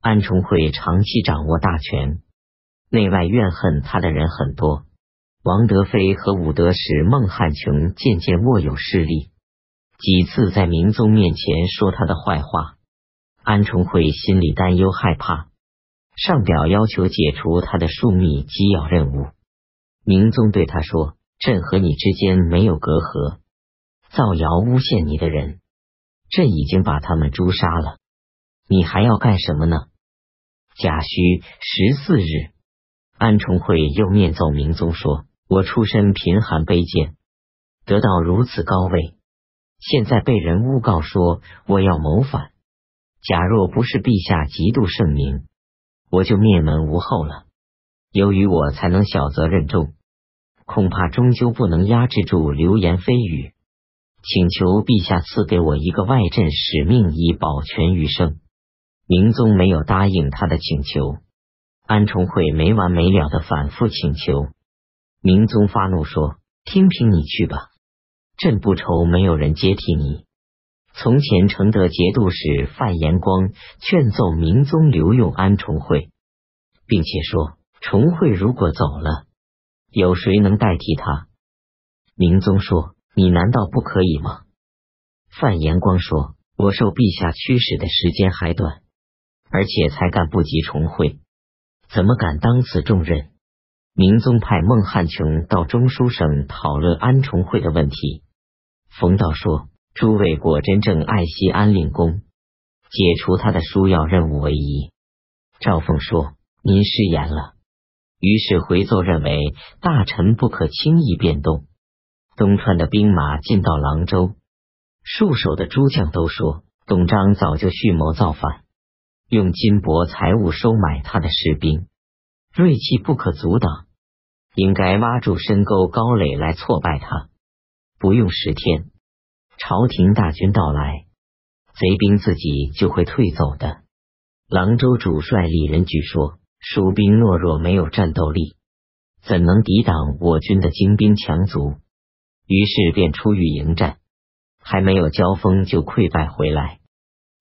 安重会长期掌握大权，内外怨恨他的人很多。王德飞和武德使孟汉琼渐渐握有势力，几次在明宗面前说他的坏话。安重会心里担忧害怕，上表要求解除他的枢密机要任务。明宗对他说：“朕和你之间没有隔阂，造谣诬陷你的人，朕已经把他们诛杀了。你还要干什么呢？”甲戌十四日，安重会又面奏明宗说。我出身贫寒卑贱，得到如此高位，现在被人诬告说我要谋反。假若不是陛下极度圣明，我就灭门无后了。由于我才能小责任重，恐怕终究不能压制住流言蜚语，请求陛下赐给我一个外镇使命，以保全余生。明宗没有答应他的请求，安重会没完没了的反复请求。明宗发怒说：“听凭你去吧，朕不愁没有人接替你。”从前承德节度使范延光劝奏明宗留用安重会，并且说：“重会如果走了，有谁能代替他？”明宗说：“你难道不可以吗？”范延光说：“我受陛下驱使的时间还短，而且才干不及重会，怎么敢当此重任？”明宗派孟汉琼到中书省讨论安重会的问题。冯道说：“诸位果真正爱惜安令公，解除他的书要任务为宜。”赵凤说：“您失言了。”于是回奏认为大臣不可轻易变动。东川的兵马进到廊州，戍守的诸将都说董璋早就蓄谋造反，用金帛财物收买他的士兵，锐气不可阻挡。应该挖住深沟高垒来挫败他。不用十天，朝廷大军到来，贼兵自己就会退走的。郎州主帅李仁举说：“蜀兵懦弱，没有战斗力，怎能抵挡我军的精兵强卒？”于是便出狱迎战，还没有交锋就溃败回来。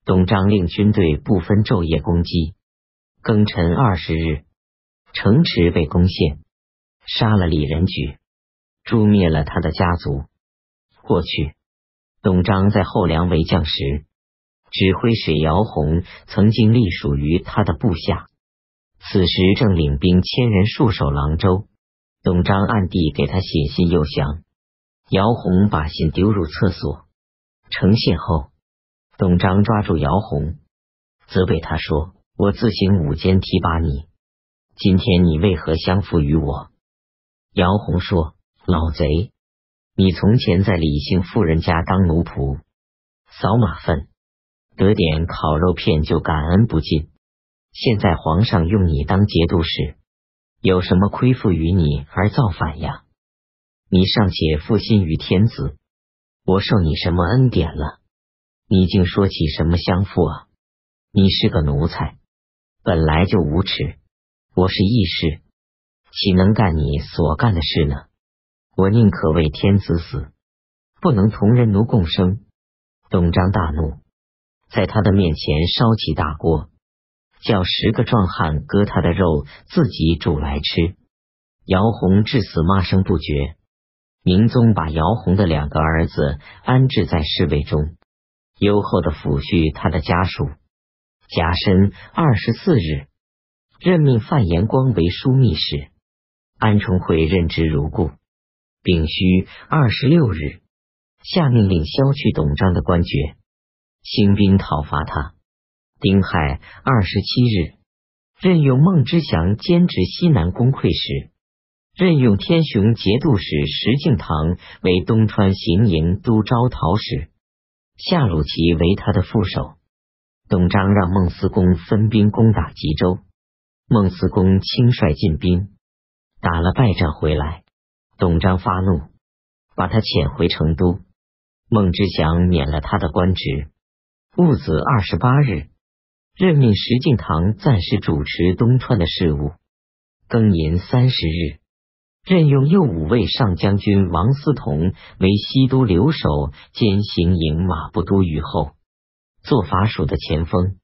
董璋令军队不分昼夜攻击。庚辰二十日，城池被攻陷。杀了李仁举，诛灭了他的家族。过去，董璋在后梁为将时，指挥使姚宏曾经隶属于他的部下。此时正领兵千人戍守廊州，董璋暗地给他写信诱降。姚宏把信丢入厕所，呈现后，董璋抓住姚红，责备他说：“我自行午间提拔你，今天你为何相负于我？”姚红说：“老贼，你从前在李姓妇人家当奴仆，扫马粪，得点烤肉片就感恩不尽。现在皇上用你当节度使，有什么亏负于你而造反呀？你尚且负心于天子，我受你什么恩典了？你竟说起什么相负啊？你是个奴才，本来就无耻。我是义士。”岂能干你所干的事呢？我宁可为天子死，不能同人奴共生。董璋大怒，在他的面前烧起大锅，叫十个壮汉割他的肉，自己煮来吃。姚洪至死骂声不绝。明宗把姚洪的两个儿子安置在侍卫中，优厚的抚恤他的家属。甲申二十四日，任命范延光为枢密使。安重会任职如故。丙戌二十六日，下命令削去董璋的官爵，兴兵讨伐他。丁亥二十七日，任用孟知祥兼职西南公会使，任用天雄节度使石敬瑭为东川行营都招讨使，夏鲁齐为他的副手。董璋让孟思公分兵攻打吉州，孟思公亲率进兵。打了败仗回来，董璋发怒，把他遣回成都。孟知祥免了他的官职。戊子二十八日，任命石敬瑭暂时主持东川的事务。庚寅三十日，任用右武卫上将军王思同为西都留守兼行营马步都虞候，做法属的前锋。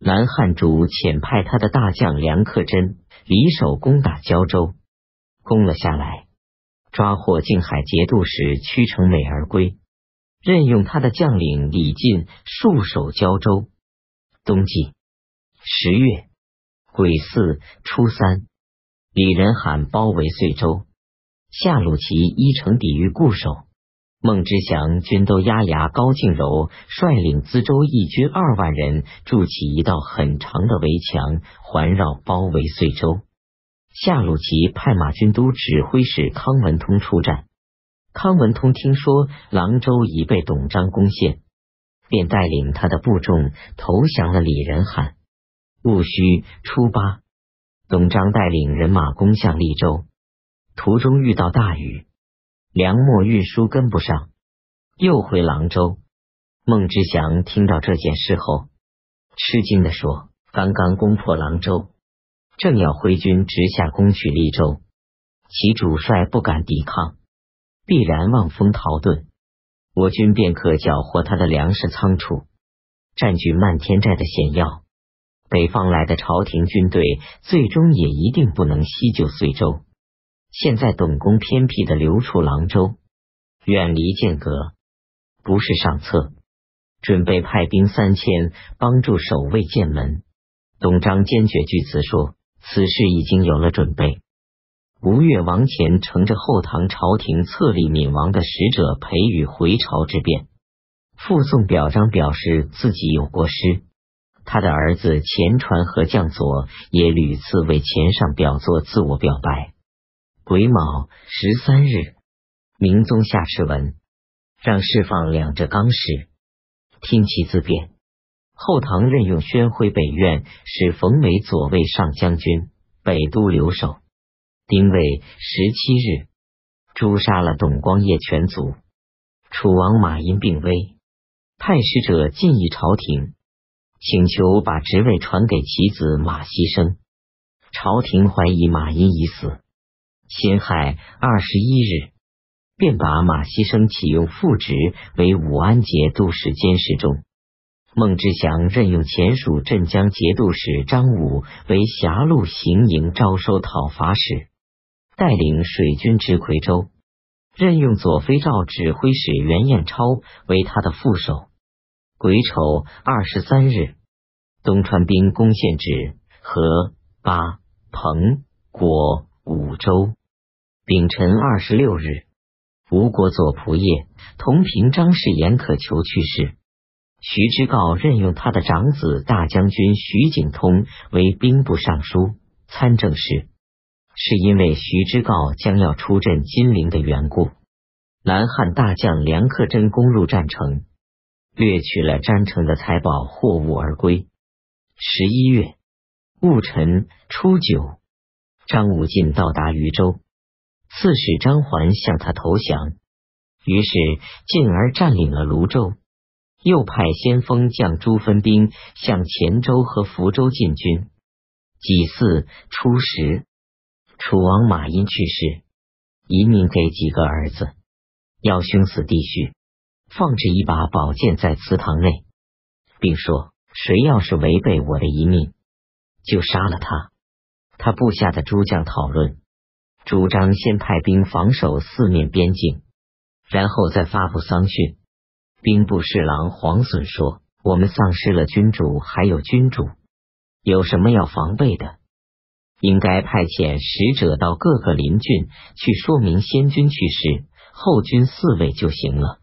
南汉主遣派他的大将梁克珍离守攻打胶州，攻了下来，抓获靖海节度使屈成美而归，任用他的将领李进戍守胶州。冬季十月癸巳初三，李仁罕包围遂州，夏鲁齐依城抵御固守。孟知祥、军都押牙高敬柔率领资州义军二万人筑起一道很长的围墙，环绕包围遂州。夏鲁齐派马军都指挥使康文通出战。康文通听说郎州已被董璋攻陷，便带领他的部众投降了李仁罕。戊戌初八，董璋带领人马攻向利州，途中遇到大雨。粮墨运输跟不上，又回廊州。孟知祥听到这件事后，吃惊的说：“刚刚攻破廊州，正要挥军直下攻取利州，其主帅不敢抵抗，必然望风逃遁，我军便可缴获他的粮食仓储，占据漫天寨的险要。北方来的朝廷军队，最终也一定不能西救遂州。”现在董公偏僻的留处郎州，远离剑阁，不是上策。准备派兵三千帮助守卫剑门。董璋坚决据词说，此事已经有了准备。吴越王前乘着后唐朝廷册立闵王的使者裴宇回朝之变，附送表彰，表示自己有过失。他的儿子钱传和将佐也屡次为钱上表作自我表白。癸卯十三日，明宗下敕文，让释放两浙纲使，听其自辩。后唐任用宣徽北院使冯美左卫上将军、北都留守。丁未十七日，诛杀了董光业全族。楚王马殷病危，派使者进议朝廷，请求把职位传给其子马希生。朝廷怀疑马殷已死。辛亥二十一日，便把马希生启用副职为武安节度使监视中。孟知祥任用前蜀镇江节度使张武为狭路行营招收讨伐使，带领水军至夔州。任用左飞赵指挥使袁彦超为他的副手。癸丑二十三日，东川兵攻陷止和八彭果五州。丙辰二十六日，吴国左仆射同平张氏严可求去世，徐知诰任用他的长子大将军徐景通为兵部尚书、参政事，是因为徐知诰将要出镇金陵的缘故。南汉大将梁克珍攻入战城，掠取了詹城的财宝货物而归。十一月戊辰初九，张武进到达渝州。刺史张环向他投降，于是进而占领了泸州。又派先锋将朱分兵向黔州和福州进军。己巳初十，楚王马殷去世，遗命给几个儿子，要兄死弟续，放置一把宝剑在祠堂内，并说：谁要是违背我的遗命，就杀了他。他部下的诸将讨论。主张先派兵防守四面边境，然后再发布丧讯。兵部侍郎黄损说：“我们丧失了君主，还有君主，有什么要防备的？应该派遣使者到各个邻郡去说明先君去世，后君嗣位就行了。”